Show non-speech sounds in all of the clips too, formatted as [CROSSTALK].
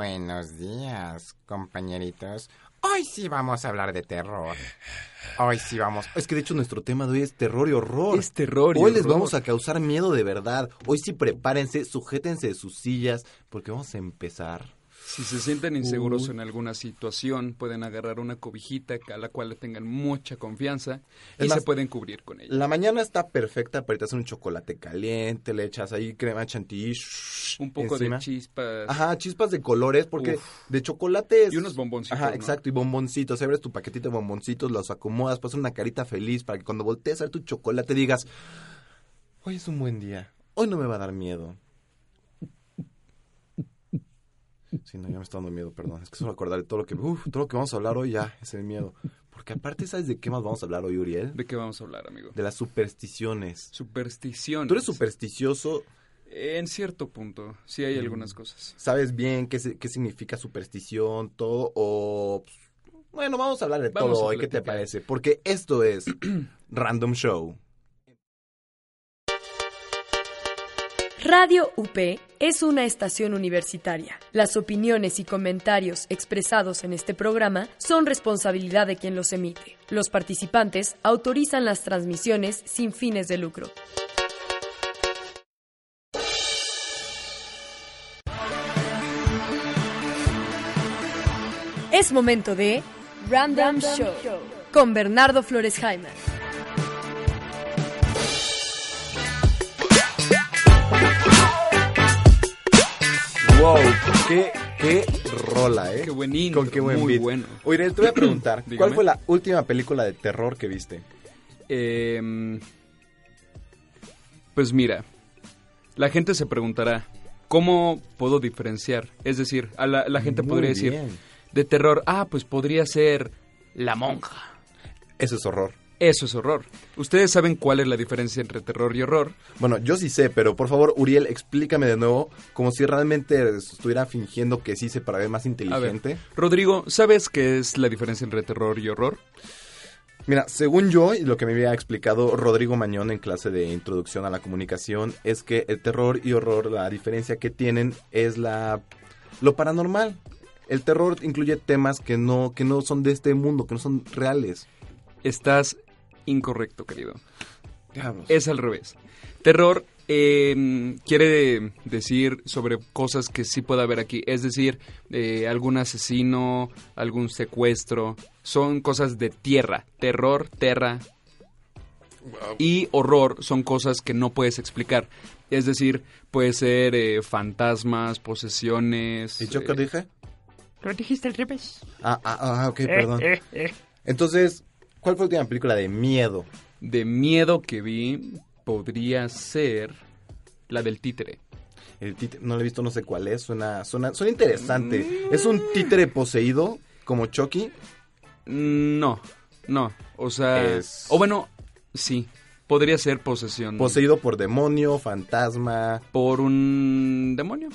Buenos días, compañeritos. Hoy sí vamos a hablar de terror. Hoy sí vamos. Es que de hecho nuestro tema de hoy es terror y horror. Es terror y Hoy les vamos a causar miedo de verdad. Hoy sí prepárense, sujétense de sus sillas, porque vamos a empezar. Si se sienten inseguros Uy. en alguna situación, pueden agarrar una cobijita a la cual le tengan mucha confianza y más, se pueden cubrir con ella. La mañana está perfecta para hacer un chocolate caliente, le echas ahí crema chantilly. Un poco encima. de chispas. Ajá, chispas de colores, porque Uf. de chocolate es... Y unos bomboncitos, Ajá, ¿no? exacto, y bomboncitos. Abres tu paquetito de bomboncitos, los acomodas, pasas una carita feliz para que cuando voltees a ver tu chocolate digas, hoy es un buen día, hoy no me va a dar miedo. Sí, no, ya me está dando miedo, perdón. Es que solo acordar de todo lo que, uf, todo lo que vamos a hablar hoy ya es el miedo. Porque aparte, ¿sabes de qué más vamos a hablar hoy, Uriel? ¿De qué vamos a hablar, amigo? De las supersticiones. Superstición. Tú eres supersticioso, En cierto punto, sí hay algunas cosas. ¿sabes bien qué, significa superstición, todo? O. pues, Bueno, vamos a hablar de Vamos todo hoy, ¿qué te parece? Porque esto es [CLEARS THROAT] Random Show. Radio UP es una estación universitaria. Las opiniones y comentarios expresados en este programa son responsabilidad de quien los emite. Los participantes autorizan las transmisiones sin fines de lucro. Es momento de Random, Show, con Bernardo Flores Jaime. ¡Wow! ¡Qué, qué rola, eh! Qué buen intro, Con qué buen muy beat. bueno. Oye, te voy a preguntar, [CLEARS THROAT] ¿cuál Dígame. fue la última película de terror que viste? Em, pues mira, la gente se preguntará, ¿cómo puedo diferenciar? Es decir, a la, la gente Muy podría decir, bien. de terror, ah, pues podría ser La Monja. Eso es horror. Eso es horror. ¿Ustedes saben cuál es la diferencia entre terror y horror? Bueno, yo sí sé, pero por favor, Uriel, explícame de nuevo, como si realmente estuviera fingiendo que sí sé para ver más A ver, inteligente. Rodrigo, ¿sabes qué es la diferencia entre terror y horror? Mira, según yo y lo que me había explicado Rodrigo Mañón en clase de introducción a la comunicación, es que el terror y horror, la diferencia que tienen es la lo paranormal. El terror incluye temas que no que no son de este mundo, que no son reales. Estás incorrecto, querido. Diablos. Es al revés. Terror eh, quiere decir sobre cosas que sí puede haber aquí. Es decir, eh, algún asesino, algún secuestro. Son cosas de tierra. Terror, terra. Y horror son cosas que no puedes explicar. Es decir, puede ser eh, fantasmas, posesiones. ¿Y yo qué dije? Lo dijiste al revés. Ah, ah, ah, ok, perdón. Eh, eh, eh. Entonces, ¿cuál fue la última película de miedo? de miedo que vi podría ser la del títere. El títere, no lo he visto, no sé cuál es, suena, suena, suena interesante. ¿Es un títere poseído como Chucky? No, no. O sea. Es- O bueno, sí. Podría ser posesión. Poseído por demonio, fantasma. por un demonio.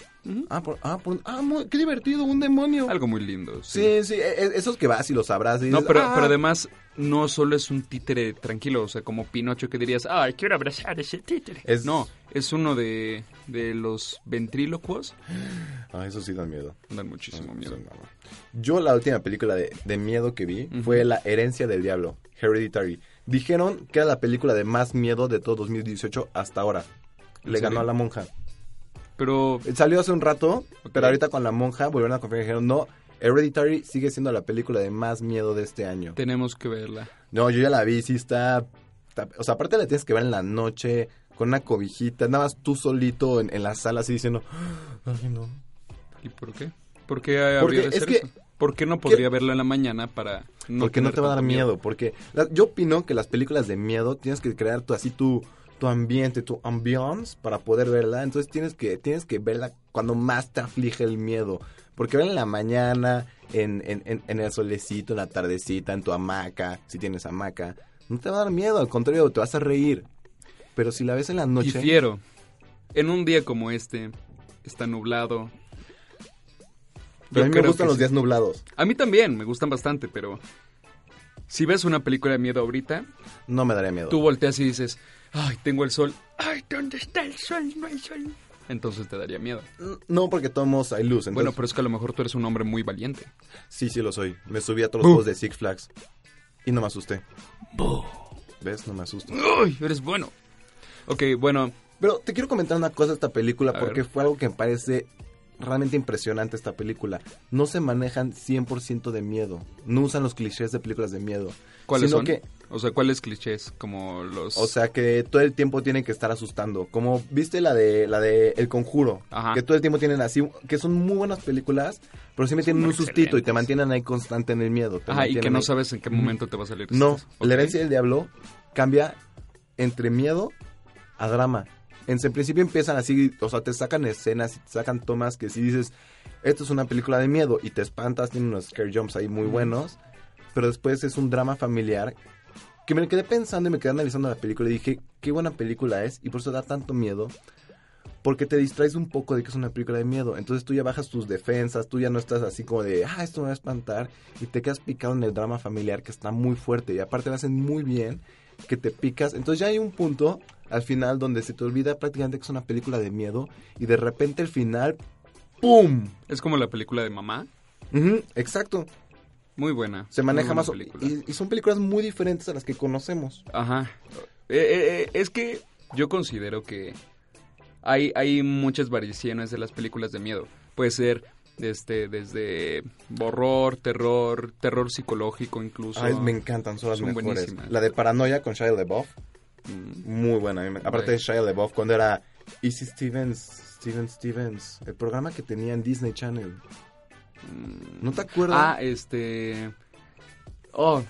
Ah, por, ah, por- ah, qué divertido, un demonio. Algo muy lindo. Sí. Sí, sí, e- e- esos que vas y los abrazas y No, dices, pero, "Ah". pero además no solo es un títere tranquilo, o sea, como Pinocho que dirías, ah, Ay, quiero abrazar ese títere. Es- no, es uno de, de los ventrílocuos. Ah, eso sí da miedo. Dan muchísimo miedo. Sí, no, no. Yo la última película de, de miedo que vi fue La herencia del diablo, Hereditary. Dijeron que era la película de más miedo de todo 2018 hasta ahora. ¿En Le ganó a La Monja. Pero Salió hace un rato, pero ahorita con La Monja volvieron a confiar y dijeron, no, Hereditary sigue siendo la película de más miedo de este año. tenemos que verla. No, yo ya la vi, sí está, está- O sea, aparte la tienes que ver en la noche, con una cobijita, nada más tú solito en, en la sala así diciendo, ay no. ¿Y por qué? ¿Por qué habría Porque de es ser que- eso? ¿Por qué no podría verla en la mañana para no porque no te va a dar miedo, porque la- yo opino que las películas de miedo tienes que crear tu, así tu, tu ambiente, tu ambiance para poder verla, entonces tienes que, tienes que verla cuando más te aflige el miedo, porque verla en la mañana, en, en, en, en el solecito, en la tardecita, en tu hamaca, si tienes hamaca, no te va a dar miedo, al contrario, te vas a reír, pero si la ves en la noche... Difiero. En un día como este, está nublado. Pero a mí me gustan los sí. días nublados. A mí también, me gustan bastante, pero si ves una película de miedo ahorita, No me daría miedo. tú volteas y dices, ay, tengo el sol. Ay, ¿dónde está el sol? No hay sol. Entonces te daría miedo. No, porque todos hay luz. Entonces, Bueno, pero es que a lo mejor tú eres un hombre muy valiente. Sí, sí lo soy. Me subí a todos los juegos de Six Flags. Y no me asusté. ¿Ves? No me asusto. ¡Uy! Eres bueno. Ok, bueno, Pero te quiero comentar una cosa de esta película A porque ver. fue algo que me parece realmente impresionante esta película. No se manejan 100% de miedo. No usan los clichés de películas de miedo. ¿cuáles sino son? que O sea, ¿cuáles clichés? Como los... O sea que todo el tiempo tienen que estar asustando. Como viste la de la de El Conjuro, Ajá. que todo el tiempo tienen así, que son muy buenas películas, pero me tienen un sustito y te mantienen ahí constante en el miedo. Ajá, y que no ahí. sabes en qué momento te va a salir. No, esto. Ok. la herencia del diablo cambia entre miedo a drama. En en principio empiezan así, o sea, te sacan escenas y te sacan tomas que si dices, esto es una película de miedo y te espantas, tiene unos scare jumps ahí muy buenos, pero después es un drama familiar que me quedé pensando y me quedé analizando la película y dije, qué buena película es y por eso da tanto miedo. Porque te distraes un poco de que es una película de miedo. Entonces tú ya bajas tus defensas, tú ya no estás así como de, ah, esto me va a espantar. Y te quedas picado en el drama familiar que está muy fuerte. Y aparte lo hacen muy bien, que te picas. Entonces ya hay un punto al final donde se te olvida prácticamente que es una película de miedo. Y de repente el final, ¡pum! Es como la película de mamá. Ujú, exacto. Muy buena. Se maneja buena más. película. Y, y son películas muy diferentes a las que conocemos. Ajá. Eh, eh, eh, es que yo considero que hay, hay muchas variaciones de las películas de miedo. Puede ser este, desde horror, terror, terror psicológico incluso. Ay, me encantan, son las Son mejores. buenísimas. La de Paranoia con Shia LaBeouf, Mm, muy buena. Aparte de Shia LaBeouf, cuando era Easy Stevens, Steven Stevens, el programa que tenía en Disney Channel. ¿No te acuerdas? Ah, este... Oh,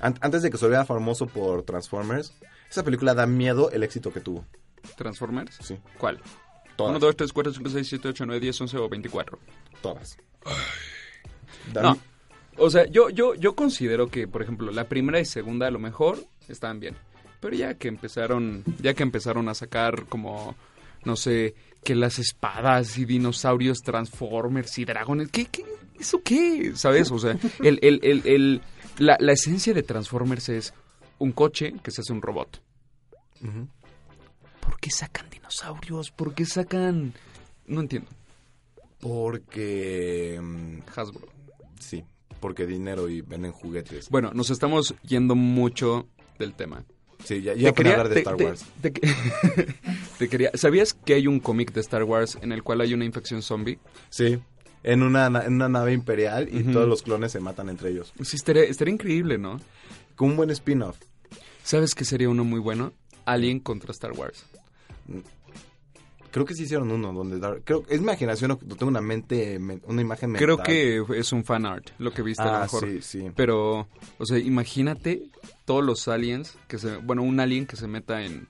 An- antes de que se volviera famoso por Transformers, esa película da miedo el éxito que tuvo. Transformers. Sí, ¿Cuál? todas. 1, 2, 3, 4, 5, 6, 7, 8, 9, 10, 11 o 24. Todas. Da No. O sea, yo, yo, yo considero que, por ejemplo, la primera y segunda a lo mejor estaban bien. Pero ya que empezaron, ya que empezaron a sacar como, no sé, que las espadas y dinosaurios, transformers y dragones, ¿qué, qué? ¿Eso qué? ¿Sabes? O sea, el, el, el, el- la, la esencia de Transformers es un coche que se hace un robot. ¿Por qué sacan dinosaurios? ¿Por qué sacan...? No entiendo. Porque... mm, Hasbro. Sí, porque dinero y venden juguetes. Bueno, nos estamos yendo mucho del tema. Sí, ya, ya para hablar de te- Star Wars. te- [LAUGHS] te quería, ¿Sabías que hay un cómic de Star Wars en el cual hay una infección zombie? Sí, en una, na- en una nave imperial y todos los clones se matan entre ellos. Sí, estaría, estaría increíble, ¿no? Con un buen spin-off. ¿Sabes qué sería uno muy bueno? Alien contra Star Wars. Creo que sí hicieron uno donde Dar- creo es imaginación o tengo una mente men- una imagen mental. Creo que es un fan art, lo que viste a lo ah, mejor. sí, sí. Pero, o sea, imagínate todos los aliens que se... Bueno, un alien que se meta en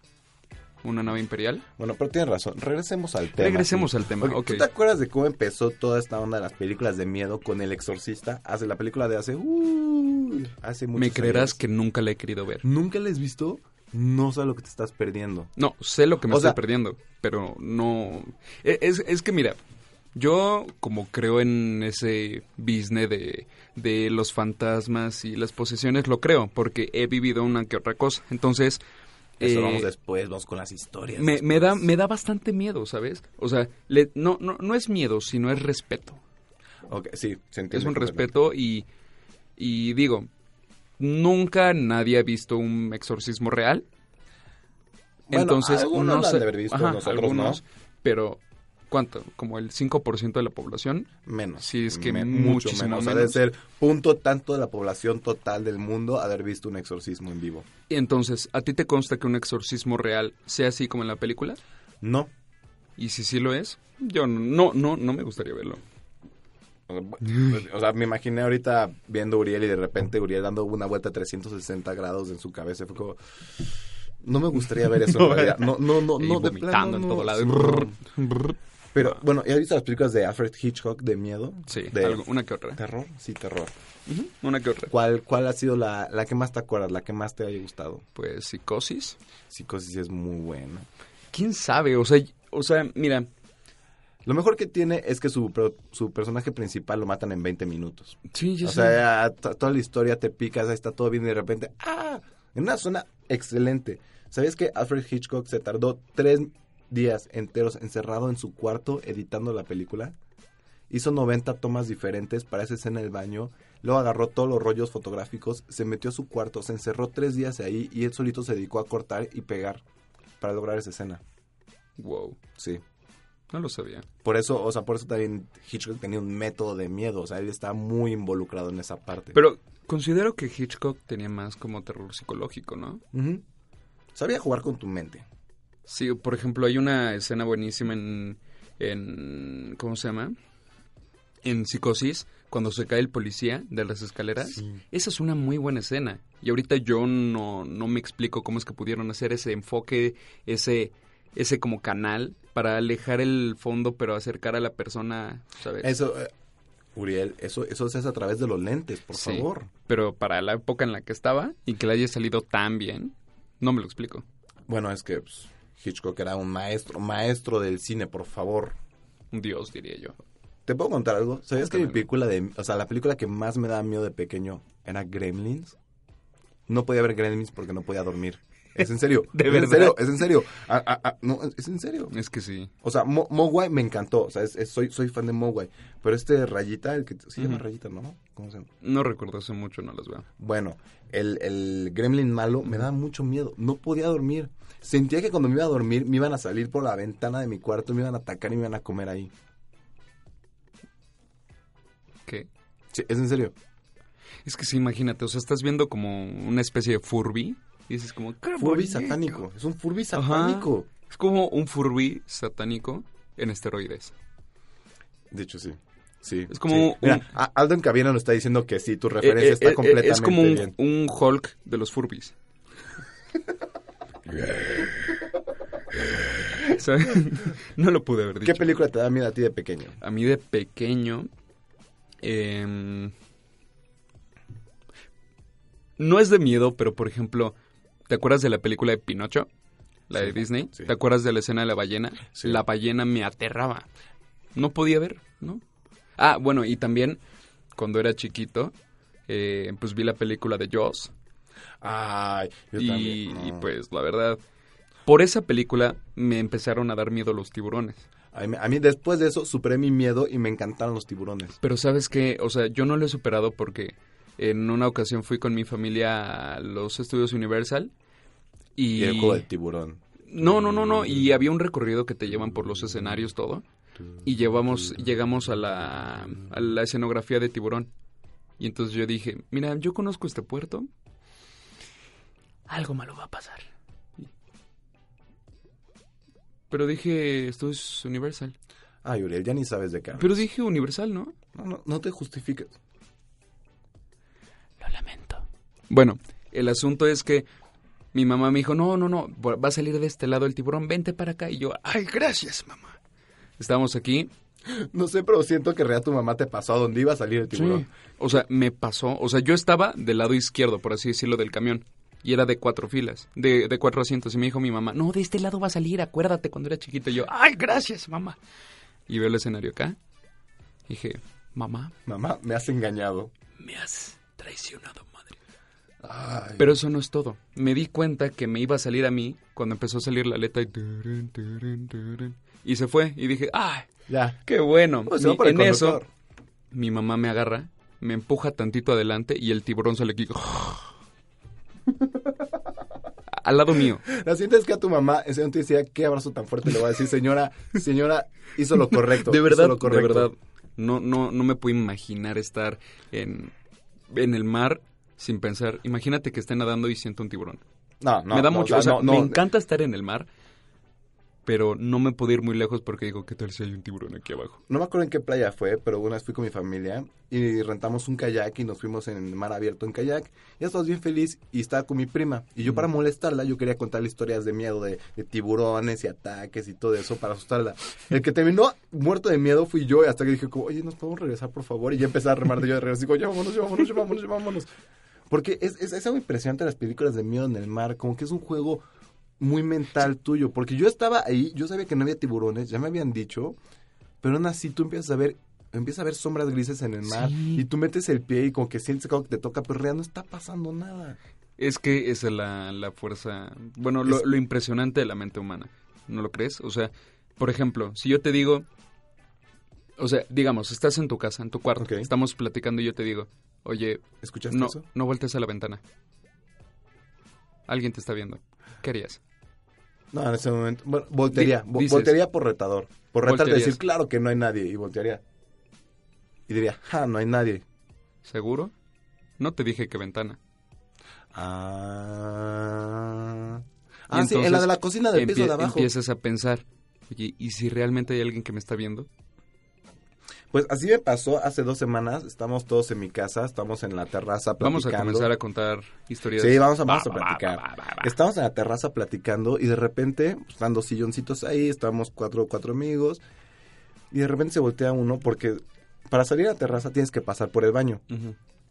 una nave imperial. Bueno, pero tienes razón. Regresemos al tema. Regresemos sí. al tema, Ok, ok. ¿Tú te acuerdas de cómo empezó toda esta onda de las películas de miedo con El Exorcista? Hace la película de hace uh, hace muchos Me creerás años. que nunca la he querido ver. nunca la has visto. No sabes lo que te estás perdiendo. No, sé lo que me O estoy sea- perdiendo, pero no... e- Es, es que mira, yo como creo en ese business de, de los fantasmas y las posesiones, lo creo, porque he vivido una que otra cosa. Entonces, Eso eh, vamos después, vamos con las historias. me, me da, me da bastante miedo, ¿sabes? O sea, le- no, no, no es miedo, sino es respeto. Ok, sí, se entiende. Es un respeto y, y digo, nunca nadie ha visto un exorcismo real. Bueno, Entonces, algunos lo han de haber visto, ajá, nosotros algunos, no. pero ¿cuánto? Como el 5% de la población. Menos. Sí, es que Men- muchísimo O sea, menos. debe ser punto tanto de la población total del mundo haber visto un exorcismo en vivo. Y entonces, ¿a ti te consta que un exorcismo real sea así como en la película? No. Y si sí lo es, yo no, no, no me gustaría verlo. O sea, me imaginé ahorita viendo a Uriel y de repente Uriel dando una vuelta a 360 grados en su cabeza. Fue como... No me gustaría ver eso en [LAUGHS] realidad. No, no, no, no, de plano, en todo lado. Pero, bueno, ¿ya has visto las películas de Alfred Hitchcock de miedo? Sí, de algo- una que otra. ¿Terror? Sí, terror. Una que otra. ¿Cuál, ¿Cuál ha sido la, la que más te acuerdas, la que más te haya gustado? Pues psicosis. Psicosis es muy buena. ¿Quién sabe? O sea, o sea, mira, Lo mejor que tiene es que su, su personaje principal lo matan en 20 minutos. sí, yo o sé. sea, ya to- toda la historia te picas, ahí está todo bien y de repente, ¡ah! En una zona excelente. ¿Sabías que Alfred Hitchcock se tardó tres días enteros encerrado en su cuarto editando la película. Hizo 90 tomas diferentes para esa escena del baño. Luego agarró todos los rollos fotográficos, se metió a su cuarto, se encerró tres días ahí y él solito se dedicó a cortar y pegar para lograr esa escena. Wow, Sí. No lo sabía. Por eso, o sea, por eso también Hitchcock tenía un método de miedo. O sea, él estaba muy involucrado en esa parte. Pero considero que Hitchcock tenía más como terror psicológico, ¿no? Sabía jugar con tu mente. Sí, por ejemplo, hay una escena buenísima en, en ¿cómo se llama? En Psicosis, cuando se cae el policía de las escaleras. Esa es una muy buena escena. Y ahorita yo no, no me explico cómo es que pudieron hacer ese enfoque, ese, ese como canal para alejar el fondo pero acercar a la persona, ¿sabes? Eso, eh, Uriel, eso, eso se hace a través de los lentes, por Sí. favor. Pero para la época en la que estaba y que le haya salido tan bien, no me lo explico. Bueno, es que pues, Hitchcock era un maestro, maestro del cine, por favor. Un dios, diría yo. ¿Te puedo contar algo? ¿Sabías que mi película de, o sea, la película que más me daba miedo de pequeño era Gremlins? No podía ver Gremlins porque no podía dormir. Es en serio. [LAUGHS] ¿De es verdad? en serio, es en serio. Ah, ah, ah, no, es en serio. Es que sí. O sea, Mo- Mogwai me encantó. O sea, es- es- soy, soy fan de Mogwai. Pero este Rayita, el que se llama Ujú. Rayita, ¿no? ¿Cómo se llama? No recuerdo hace mucho, no las veo. Bueno, el, el gremlin malo me daba mucho miedo. No podía dormir. Sentía que cuando me iba a dormir me iban a salir por la ventana de mi cuarto, me iban a atacar y me iban a comer ahí. ¿Qué? Sí, es en serio. Es que sí, imagínate, o sea, estás viendo como una especie de Furby y dices como... "¡Qué Furby bonito!". satánico. Es un Furby Ajá. satánico. Es como un Furby satánico en esteroides. De hecho, sí. Sí. Es como sí. un- Mira, Aldo en cabina nos está diciendo que sí, tu referencia Eh, eh, está eh, completamente Es como un, bien. un Hulk de los Furbies. [LAUGHS] ¿Sabes? No lo pude haber dicho. ¿Qué película te da miedo a ti de pequeño? A mí de pequeño... em, no es de miedo, pero por ejemplo, ¿te acuerdas de la película de Pinocho? La de Disney. sí. ¿Te acuerdas de la escena de la ballena? Sí. La ballena me aterraba. No podía ver, ¿no? Ah, bueno, y también cuando era chiquito, eh, pues vi la película de Jaws. Ay, yo y, también. y, No. pues la verdad, por esa película me empezaron a dar miedo los tiburones. A mí, a mí después de eso superé mi miedo y me encantaron los tiburones. Pero sabes que, o sea, yo no lo he superado porque en una ocasión fui con mi familia a los estudios Universal y... Y el juego del tiburón. No, no, no, no, y había un recorrido que te llevan por los escenarios todo y llevamos, llegamos a la, a la escenografía de tiburón. Y entonces yo dije, mira, yo conozco este puerto, algo malo va a pasar. Pero dije, esto es Universal. Ay, Uriel, ya ni sabes de qué. Pero dije Universal, ¿no? No, no, no te justifiques. Lamento. Bueno, el asunto es que mi mamá me dijo, no, no, no, va a salir de este lado el tiburón, vente para acá. Y yo, ay, gracias, mamá. Estábamos aquí. [GASPS] No sé, pero siento que real tu mamá te pasó a donde iba a salir el tiburón. Sí. O sea, me pasó, o sea, yo estaba del lado izquierdo, por así decirlo, del camión. Y era de cuatro filas, de, de cuatro asientos. Y me dijo mi mamá, no, de este lado va a salir, acuérdate cuando era chiquito. Y yo, ay, gracias, mamá. Y veo el escenario acá. Dije, mamá, Mamá, me has engañado. me has traicionado, madre. Ay. Pero eso no es todo. Me di cuenta que me iba a salir a mí cuando empezó a salir la letra y... se fue. Y dije, ¡ay! ya. ¡Qué bueno! Pues Mi- en eso, mi mamá me agarra, me empuja tantito adelante y el tiburón sale aquí. [LAUGHS] Al lado mío. La siguiente es que a tu mamá, ese no te decía qué abrazo tan fuerte le voy a decir, señora, señora, hizo lo correcto. De hizo verdad, lo de correcto. verdad. No, no, no me puedo imaginar estar en, en el mar sin pensar. Imagínate que esté nadando y siento un tiburón. No, no. me da no, mucho, o sea, no, no. me encanta estar en el mar, pero no me puedo ir muy lejos porque digo, ¿qué tal si hay un tiburón aquí abajo? No me acuerdo en qué playa fue, pero una vez fui con mi familia y rentamos un kayak y nos fuimos en mar abierto en kayak. Ya estábamos bien feliz y estaba con mi prima. Y yo para molestarla, yo quería contarle historias de miedo, de, de tiburones y ataques y todo eso para asustarla. El que terminó muerto de miedo fui yo y hasta que dije, como, oye, ¿nos podemos regresar, por favor? Y ya empecé a remar de yo de regreso. Digo, ya vámonos, ya vámonos, ya vámonos, ya vámonos. Porque es, es, es algo impresionante las películas de miedo en el mar, como que es un juego muy mental tuyo. Porque yo estaba ahí, yo sabía que no había tiburones, ya me habían dicho, pero aún así tú empiezas a ver, empiezas a ver sombras grises en el mar Sí. y tú metes el pie y como que sientes como que te toca, pero en realidad no está pasando nada. Es que esa es la, la fuerza, bueno, lo, Es- lo impresionante de la mente humana. ¿no lo crees? O sea, por ejemplo, si yo te digo, o sea, digamos, estás en tu casa, en tu cuarto, estamos platicando y yo te digo, oye, ¿Escuchaste no, eso? no voltees a la ventana. Alguien te está viendo. ¿Qué harías? No, en ese momento. Bueno, voltearía. Dices- voltearía por retador. Por retar de decir, claro que no hay nadie. Y voltearía. Y diría, ja, no hay nadie. ¿Seguro? No te dije que ventana. Ah. Ah, sí, en la de la cocina del piso de abajo. Empiezas a pensar, oye, ¿y si realmente hay alguien que me está viendo? Pues así me pasó hace dos semanas. Estamos todos en mi casa, estamos en la terraza platicando. Vamos a comenzar a contar historias. Sí, vamos a, vamos Va, a platicar. va, va. Estamos en la terraza platicando y de repente, pues, están dos silloncitos ahí, estamos cuatro, cuatro amigos. Y de repente se voltea uno porque para salir a la terraza tienes que pasar por el baño.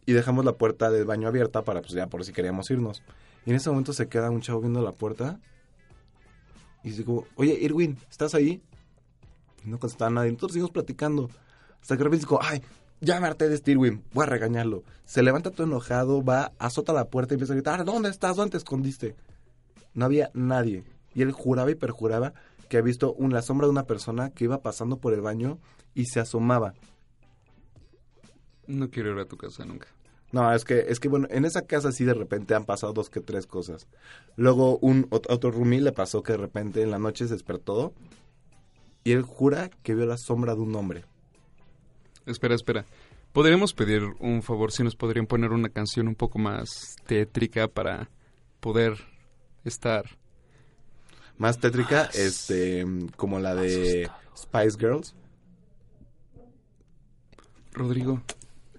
Y dejamos la puerta del baño abierta para, pues ya por si queríamos irnos. Y en ese momento se queda un chavo viendo la puerta. Y digo, oye, Irwin, ¿estás ahí? Y no contestaba nadie. Nosotros seguimos platicando. Hasta que de repente digo, ay, ya me harté de Irwin, voy a regañarlo. Se levanta todo enojado, va, azota la puerta y empieza a gritar, ¿dónde estás? ¿Dónde te escondiste? No había nadie. Y él juraba y perjuraba que había visto un, la sombra de una persona que iba pasando por el baño y se asomaba. No quiero ir a tu casa nunca. No, es que, es que bueno, en esa casa sí de repente han pasado dos que tres cosas. Luego un ot- otro roomie le pasó que de repente en la noche se despertó y él jura que vio la sombra de un hombre. Espera, espera. ¿Podríamos pedir un favor si nos podrían poner una canción un poco más tétrica para poder estar... Más tétrica, este, como la de Spice Girls. Rodrigo,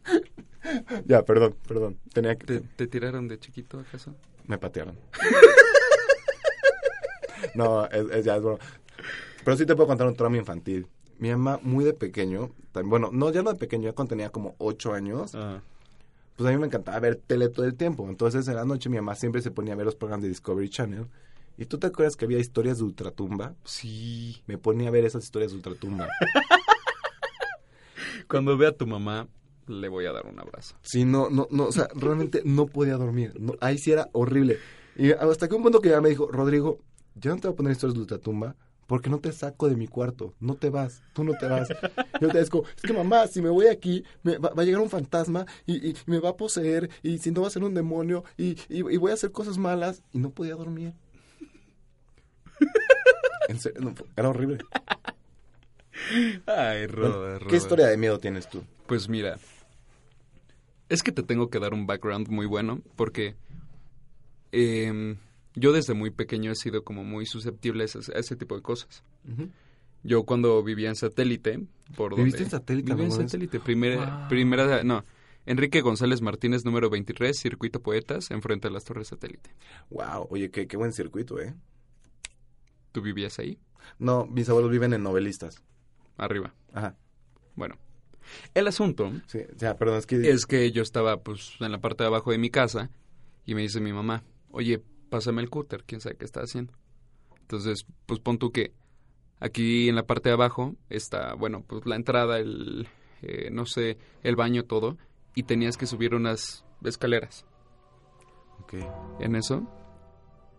[LAUGHS] Ya, perdón, perdón. Tenía que... ¿te, te tiraron de chiquito acaso? Me patearon. [LAUGHS] no, es, es- ya es broma. Pero sí te puedo contar un trauma infantil. Mi mamá, muy de pequeño, bueno, no, ya no de pequeño, ya cuando tenía como ocho años, pues a mí me encantaba ver tele todo el tiempo. Entonces en la noche mi mamá siempre se ponía a ver los programas de Discovery Channel. ¿Y tú te acuerdas que había historias de ultratumba? Sí. Me ponía a ver esas historias de ultratumba. [LAUGHS] Cuando vea a tu mamá, le voy a dar un abrazo. Sí, no, no, no, o sea, realmente no podía dormir. No, ahí sí era horrible. Y hasta que un punto que ya me dijo, Rodrigo, ya no te voy a poner historias de ultratumba porque no te saco de mi cuarto. No te vas, tú no te vas. Yo te digo, es que mamá, si me voy aquí, me va, va a llegar un fantasma y, y me va a poseer y si no va a ser un demonio y, y, y voy a hacer cosas malas. Y no podía dormir. En serio, no, era horrible. Ay, Bueno, ¿Qué historia de miedo tienes tú? Pues mira, es que te tengo que dar un background muy bueno porque em, yo desde muy pequeño he sido como muy susceptible a ese, a ese tipo de cosas. Yo cuando vivía en satélite, por ¿Viviste donde- en satélite Vivía en satélite, primera, primera, no, Enrique González Martínez, número 23, Circuito Poetas, enfrente de las Torres Satélite. Wow, oye, qué, qué buen circuito, ¿eh? ¿Tú vivías ahí? No, mis abuelos viven en novelistas. Arriba. Ajá. Bueno, el asunto Sí, perdón, es que... es que yo estaba pues en la parte de abajo de mi casa y me dice mi mamá, oye, pásame el cúter, quién sabe qué está haciendo. Entonces, pues pon tú que aquí en la parte de abajo está, bueno, pues la entrada, el, eh, no sé, el baño, todo, y tenías que subir unas escaleras. Ok. En eso,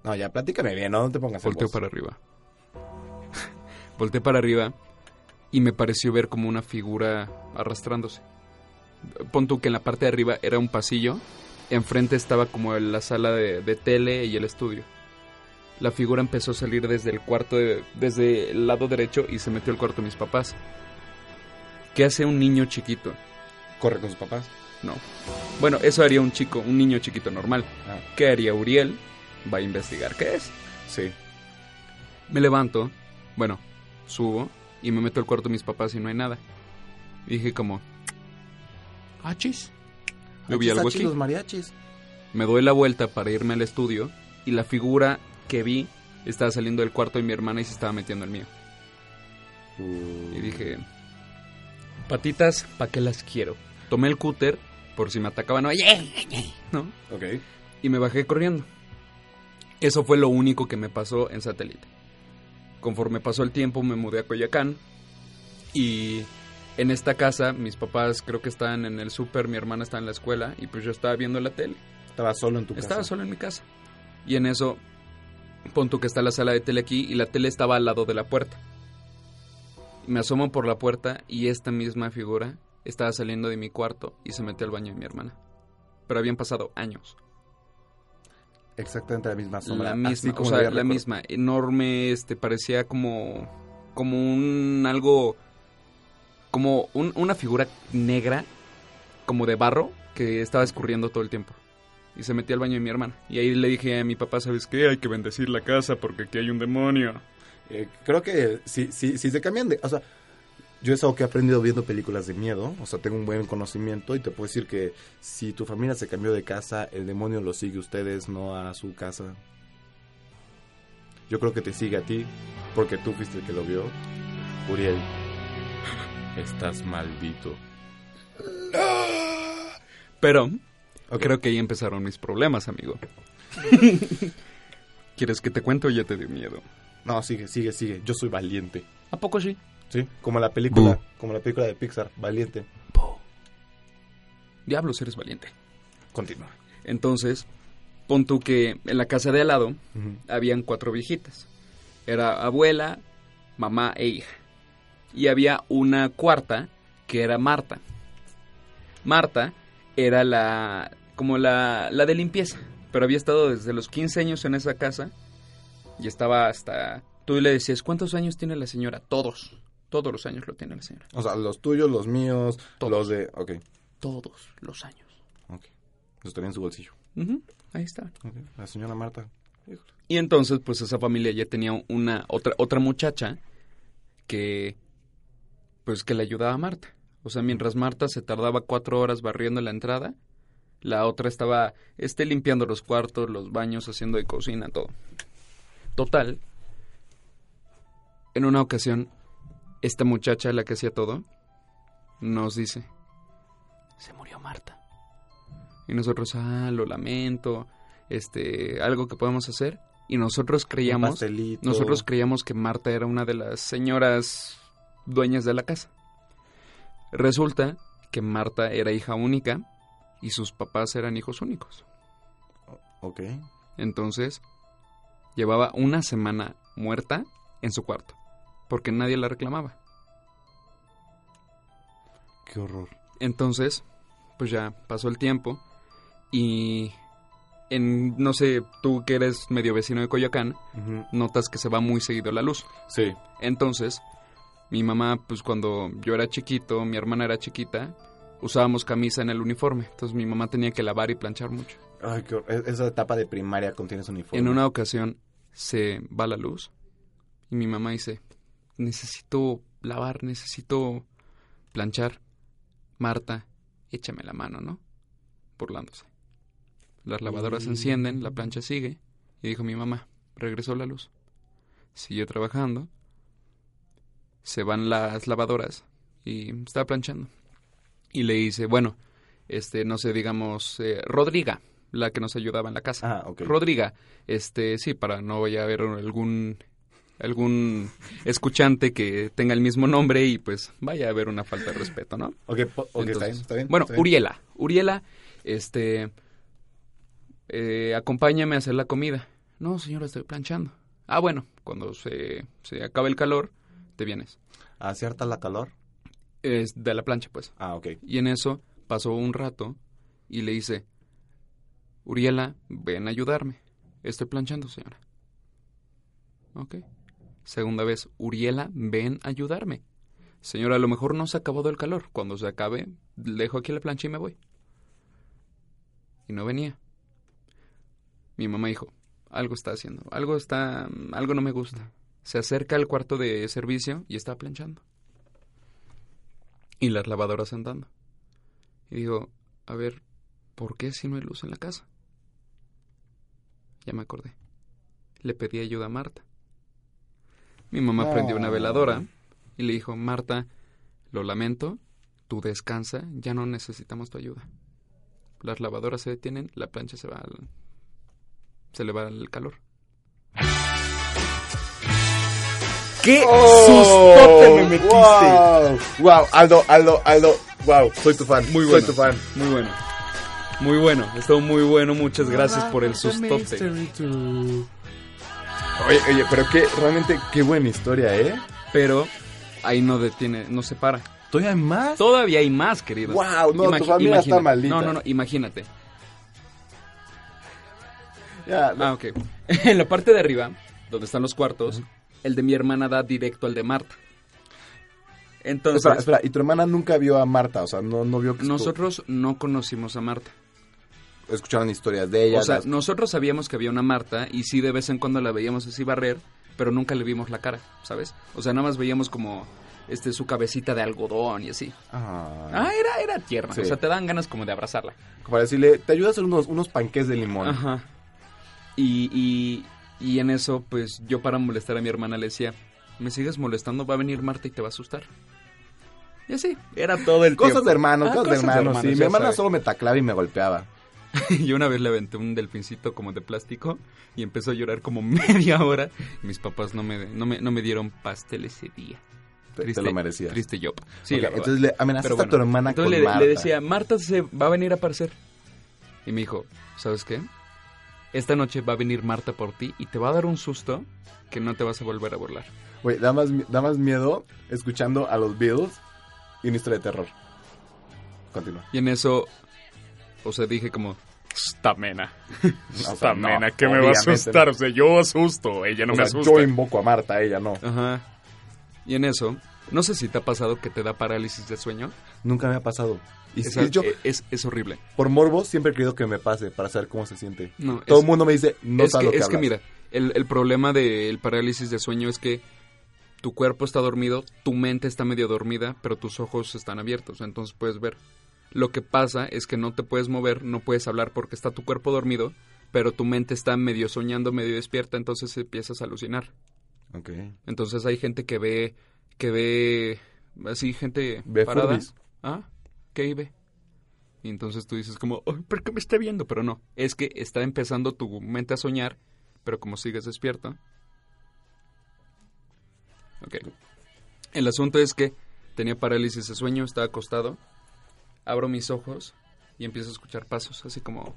No, ya, platícame bien, ¿no? No te pongas volteo para arriba. [LAUGHS] volteé para arriba y me pareció ver como una figura arrastrándose. Pon tú que en la parte de arriba era un pasillo, enfrente estaba como la sala de, de tele y el estudio. La figura empezó a salir desde el cuarto, de- desde el lado derecho y se metió al cuarto de mis papás. ¿Qué hace un niño chiquito? Corre con sus papás. No. Bueno, eso haría un chico, un niño chiquito normal. Ah, ¿Qué haría Uriel? Va a investigar qué es. sí. Me levanto, bueno, subo y me meto al cuarto de mis papás y no hay nada. Dije como, achis. Yo vi algo aquí. los mariachis. Me doy la vuelta para irme al estudio y la figura que vi estaba saliendo del cuarto de mi hermana y se estaba metiendo el mío. Uh, Y dije, patitas, ¿para qué las quiero? Tomé el cúter por si me atacaban, oye, ¿no? Ok. y me bajé corriendo. Eso fue lo único que me pasó en satélite. Conforme pasó el tiempo me mudé a Coyacán y en esta casa mis papás creo que estaban en el súper, mi hermana estaba en la escuela y pues yo estaba viendo la tele. Estaba solo en tu casa. Estaba solo en mi casa. Y en eso Pon tú que está la sala de tele aquí y la tele estaba al lado de la puerta. Me asomo por la puerta y esta misma figura estaba saliendo de mi cuarto y se metió al baño de mi hermana. Pero habían pasado años. Exactamente la misma sombra. La misma, o sea, la misma, enorme, este, parecía como, como un algo, como un- una figura negra, como de barro, que estaba escurriendo todo el tiempo. Y se metió al baño de mi hermana. Y ahí le dije a mi papá, ¿sabes qué? Hay que bendecir la casa porque aquí hay un demonio. Eh, creo que si, si, si se cambian de... O sea, yo es algo que he aprendido viendo películas de miedo. O sea, tengo un buen conocimiento y te puedo decir que si tu familia se cambió de casa, el demonio lo sigue a ustedes, no a su casa. Yo creo que te sigue a ti, porque tú fuiste el que lo vio. Uriel, estás maldito. Pero creo que ahí empezaron mis problemas, amigo. [LAUGHS] ¿Quieres que te cuente o ya te dio miedo? No, sigue, sigue, sigue. Yo soy valiente. ¿A poco sí? ¿Sí? Como la película, como la película de Pixar, valiente. Diablos, eres valiente. Continúa. Entonces, pon tú que en la casa de al lado habían cuatro viejitas. Era abuela, mamá e hija. Y había una cuarta que era Marta. Marta era la como la, la de limpieza, pero había estado desde los 15 años en esa casa y estaba hasta... Tú le decías, ¿cuántos años tiene la señora? Todos. Todos los años lo tiene la señora. O sea, los tuyos, los míos, Todos. los de... Ok, Todos los años. ok. Los estaría en su bolsillo. Ahí está. Ok. La señora Marta. Y entonces, pues esa familia ya tenía una otra otra muchacha que pues que le ayudaba a Marta. O sea, mientras Marta se tardaba cuatro horas barriendo la entrada, la otra estaba este limpiando los cuartos, los baños, haciendo de cocina, todo. Total. En una ocasión, esta muchacha, la que hacía todo, nos dice, se murió Marta. Y nosotros, ah, lo lamento, este, algo que podemos hacer. Y nosotros creíamos, nosotros creíamos que Marta era una de las señoras dueñas de la casa. Resulta que Marta era hija única y sus papás eran hijos únicos. Ok. Entonces, llevaba una semana muerta en su cuarto, porque nadie la reclamaba. Qué horror. Entonces, pues ya pasó el tiempo y en, no sé, tú que eres medio vecino de Coyoacán, notas que se va muy seguido la luz. Sí. Entonces, mi mamá, pues cuando yo era chiquito, mi hermana era chiquita, usábamos camisa en el uniforme. Entonces mi mamá tenía que lavar y planchar mucho. Ay, qué. E- Esa etapa de primaria contienes uniforme. En una ocasión se va la luz y mi mamá dice, necesito lavar, necesito planchar. Marta, échame la mano, ¿no? Burlándose. Las lavadoras se encienden, la plancha sigue y dijo mi mamá, regresó la luz. Siguió trabajando, se van las lavadoras y está planchando. Y le dice, bueno, este, no sé, digamos, eh, Rodriga, la que nos ayudaba en la casa. Ah. Rodriga, este, sí, para no vaya a haber algún algún escuchante que tenga el mismo nombre y pues vaya a haber una falta de respeto, ¿no? Ok, po- ok, está bien, está bien. Bueno, está bien. Uriela, Uriela, este, eh, acompáñame a hacer la comida. No, señora, estoy planchando. Ah, bueno, cuando se, se acabe el calor, te vienes. ¿Acierta la calor? Es de la plancha, pues. Ah, ok. Y en eso pasó un rato y le dice, Uriela, ven a ayudarme. Estoy planchando, señora. Ok. Segunda vez, Uriela, ven a ayudarme. Señora, a lo mejor no se ha acabado el calor. Cuando se acabe, dejo aquí la plancha y me voy. Y no venía. Mi mamá dijo, algo está haciendo, algo está, algo no me gusta. Se acerca al cuarto de servicio y está planchando. Y las lavadoras andando. Y digo, a ver, ¿por qué si no hay luz en la casa? Ya me acordé. Le pedí ayuda a Marta. Mi mamá prendió una veladora y le dijo, Marta, lo lamento, tú descansa, ya no necesitamos tu ayuda. Las lavadoras se detienen, la plancha se va al... se le va el calor. ¡Qué sustote me metiste! Wow, wow, Aldo, Aldo, Aldo, wow, soy tu fan, Muy soy bueno. tu fan. Muy bueno. Muy bueno, estuvo muy bueno, muchas gracias por el sustote. Oye, oye, pero qué, realmente qué buena historia, ¿eh? Pero ahí no detiene, no se para. ¿Todavía hay más? Todavía hay más, querido. Guau, no, tu familia está maldita. No, no, no, imagínate. Ya, no. Ah, ok. [LAUGHS] en la parte de arriba, donde están los cuartos, el de mi hermana da directo al de Marta. Entonces, espera, espera, y tu hermana nunca vio a Marta, o sea, no, no vio que nosotros no conocimos a Marta. escucharon historias de ella. O sea, las- nosotros sabíamos que había una Marta y sí de vez en cuando la veíamos así barrer, pero nunca le vimos la cara, ¿sabes? O sea, nada más veíamos como este su cabecita de algodón y así. Ah, Ah, era era tierna, Sí. o sea, te dan ganas como de abrazarla. Para decirle, te ayuda a hacer unos, unos panqués de limón. Ajá. Y, y, y en eso, pues yo para molestar a mi hermana le decía, me sigues molestando, va a venir Marta y te va a asustar. Y así, era todo el Cosas tiempo. de hermanos, Ah, cosas, de hermanos, sí. Mi hermana solo me taclaba y me golpeaba. [LAUGHS] Yo una vez le aventé un delfincito como de plástico y empezó a llorar como [LAUGHS] media hora. Y mis papás no me, no me, no me dieron pastel ese día. Te, te lo merecías. Triste yo. Sí, Ok, la verdad. entonces le amenazaste a tu hermana entonces con le, Marta. le decía, Marta se va a venir a aparecer. Y me dijo, ¿sabes qué? Esta noche va a venir Marta por ti y te va a dar un susto que no te vas a volver a burlar. Güey, da más, da más miedo escuchando a los Beatles y una historia de terror. Continúa. Y en eso, o sea, dije como, esta mena, [LAUGHS] O no, ¿qué me va a asustar? O sea, yo asusto, ella no O me sea, asusta. yo invoco a Marta, ella no. ajá. Y en eso, no sé si te ha pasado que te da parálisis de sueño. Nunca me ha pasado. Y Es, sí, yo, es, es horrible. por morbo, siempre he querido que me pase para saber cómo se siente. No, Todo el mundo me dice, no es que, es que mira, el, el problema del parálisis de sueño es que tu cuerpo está dormido, tu mente está medio dormida, pero tus ojos están abiertos, entonces puedes ver. Lo que pasa es que no te puedes mover, no puedes hablar porque está tu cuerpo dormido, pero tu mente está medio soñando, medio despierta, entonces empiezas a alucinar. Ok. Entonces hay gente que ve, que ve, así gente Ve parada. Furbis. Ah, ¿qué ahí ve? Y entonces tú dices como, "Ay, ¿por qué me está viendo? Pero no, es que está empezando tu mente a soñar, pero como sigues despierto. Ok. El asunto es que tenía parálisis de sueño, estaba acostado, abro mis ojos y empiezo a escuchar pasos, así como,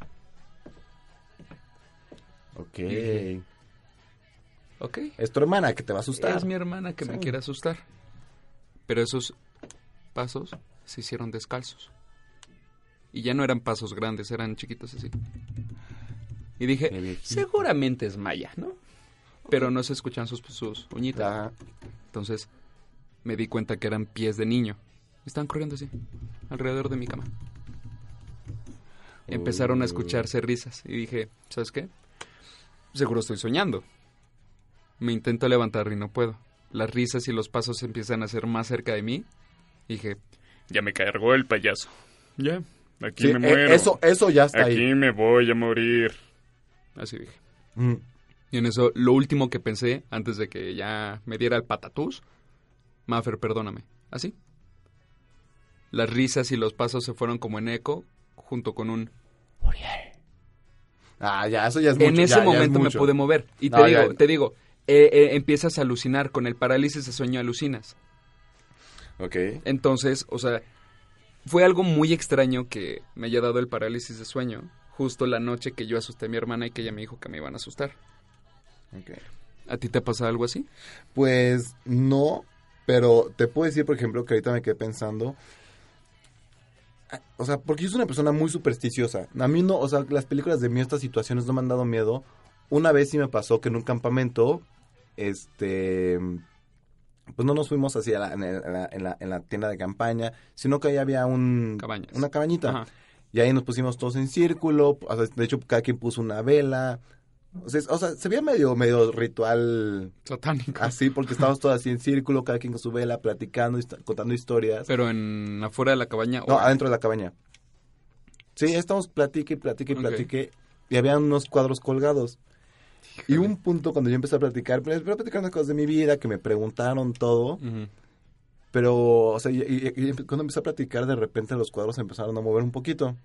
Ok. Ok, Es tu hermana que te va a asustar. Es mi hermana que me quiere asustar. Pero esos pasos se hicieron descalzos. Y ya no eran pasos grandes, eran chiquitos así. Y dije, seguramente es Maya, ¿no? Pero no se escuchan sus, sus uñitas. Ah, Entonces me di cuenta que eran pies de niño. Estaban corriendo así, alrededor de mi cama. Empezaron a escucharse risas y dije, ¿sabes qué? Seguro estoy soñando. Me intento levantar y no puedo. Las risas y los pasos empiezan a ser más cerca de mí. Dije, Ya me cargó el payaso. Ya, aquí sí, me eh, muero. eso, eso ya está aquí ahí. me voy a morir. así dije. Mm. Y en eso, lo último que pensé, antes de que ya me diera el patatús, Maffer, perdóname. Así. Las risas y los pasos se fueron como en eco, junto con un... Ah, ya, eso ya es mucho. en ese ya- ya es momento me pude mover. Y te No, digo, ya- te digo, eh, eh, empiezas a alucinar con el parálisis de sueño, alucinas. Ok. Entonces, o sea, fue algo muy extraño que me haya dado el parálisis de sueño, justo la noche que yo asusté a mi hermana y que ella me dijo que me iban a asustar. ok. ¿A ti te pasa algo así? Pues no, pero te puedo decir, por ejemplo, que ahorita me quedé pensando. ah, O sea, porque yo soy una persona muy supersticiosa. A mí no, o sea, las películas de mí, estas situaciones no me han dado miedo. Una vez sí me pasó que en un campamento, este, pues no nos fuimos así a la- en, la, en la- en la tienda de campaña, sino que ahí había un, Cabañas. una cabañita. Ajá. Y ahí nos pusimos todos en círculo. o sea, de hecho, cada quien puso una vela. O sea, es- o sea, se veía medio, medio ritual Satánico. así, porque estábamos todos así en círculo, cada quien con su vela, platicando, contando historias. Pero en afuera de la cabaña. No, o- adentro de la cabaña. Sí, estamos platique y platique platique. Y había unos cuadros colgados. Y un punto cuando yo empecé a platicar, pues, empecé a platicar unas cosas de mi vida, que me preguntaron todo. Pero, o sea, y, y- y cuando empecé a platicar, de repente los cuadros se empezaron a mover un poquito.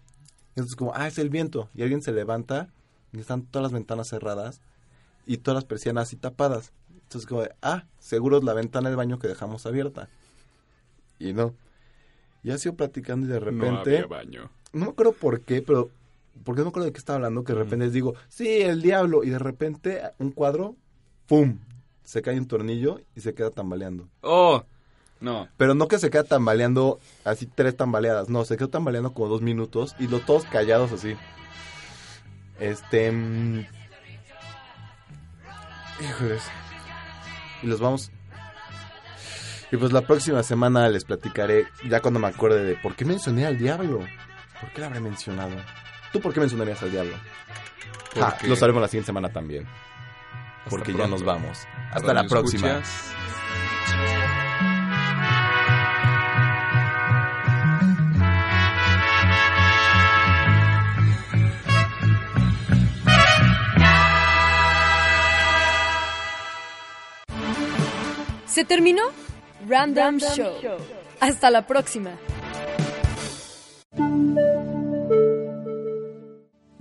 Y entonces como, ah, es el viento. Y alguien se levanta y están todas las ventanas cerradas y todas las persianas así tapadas. Entonces como, de, ah, seguro es la ventana del baño que dejamos abierta. Y no. Y así sigo platicando y de No repente, había baño. no, me acuerdo por qué, pero porque no me acuerdo de qué estaba hablando, que de repente les digo, sí, el diablo. Y de repente un cuadro ¡pum! Se cae un tornillo y se queda tambaleando. Oh, no. Pero no que se queda tambaleando así tres tambaleadas, no, se quedó tambaleando como dos minutos y los todos callados así. Este... mm, Híjoles. Y los vamos... Y pues la próxima semana les platicaré, ya cuando me acuerde de por qué mencioné al diablo. ¿Por qué lo habré mencionado? ¿Tú por qué mencionarías al diablo? Ja, lo sabremos la siguiente semana también. Hasta Porque ya nos vamos. Hasta la próxima. Escuchas. ¿Se terminó? Random, Show. Hasta la próxima.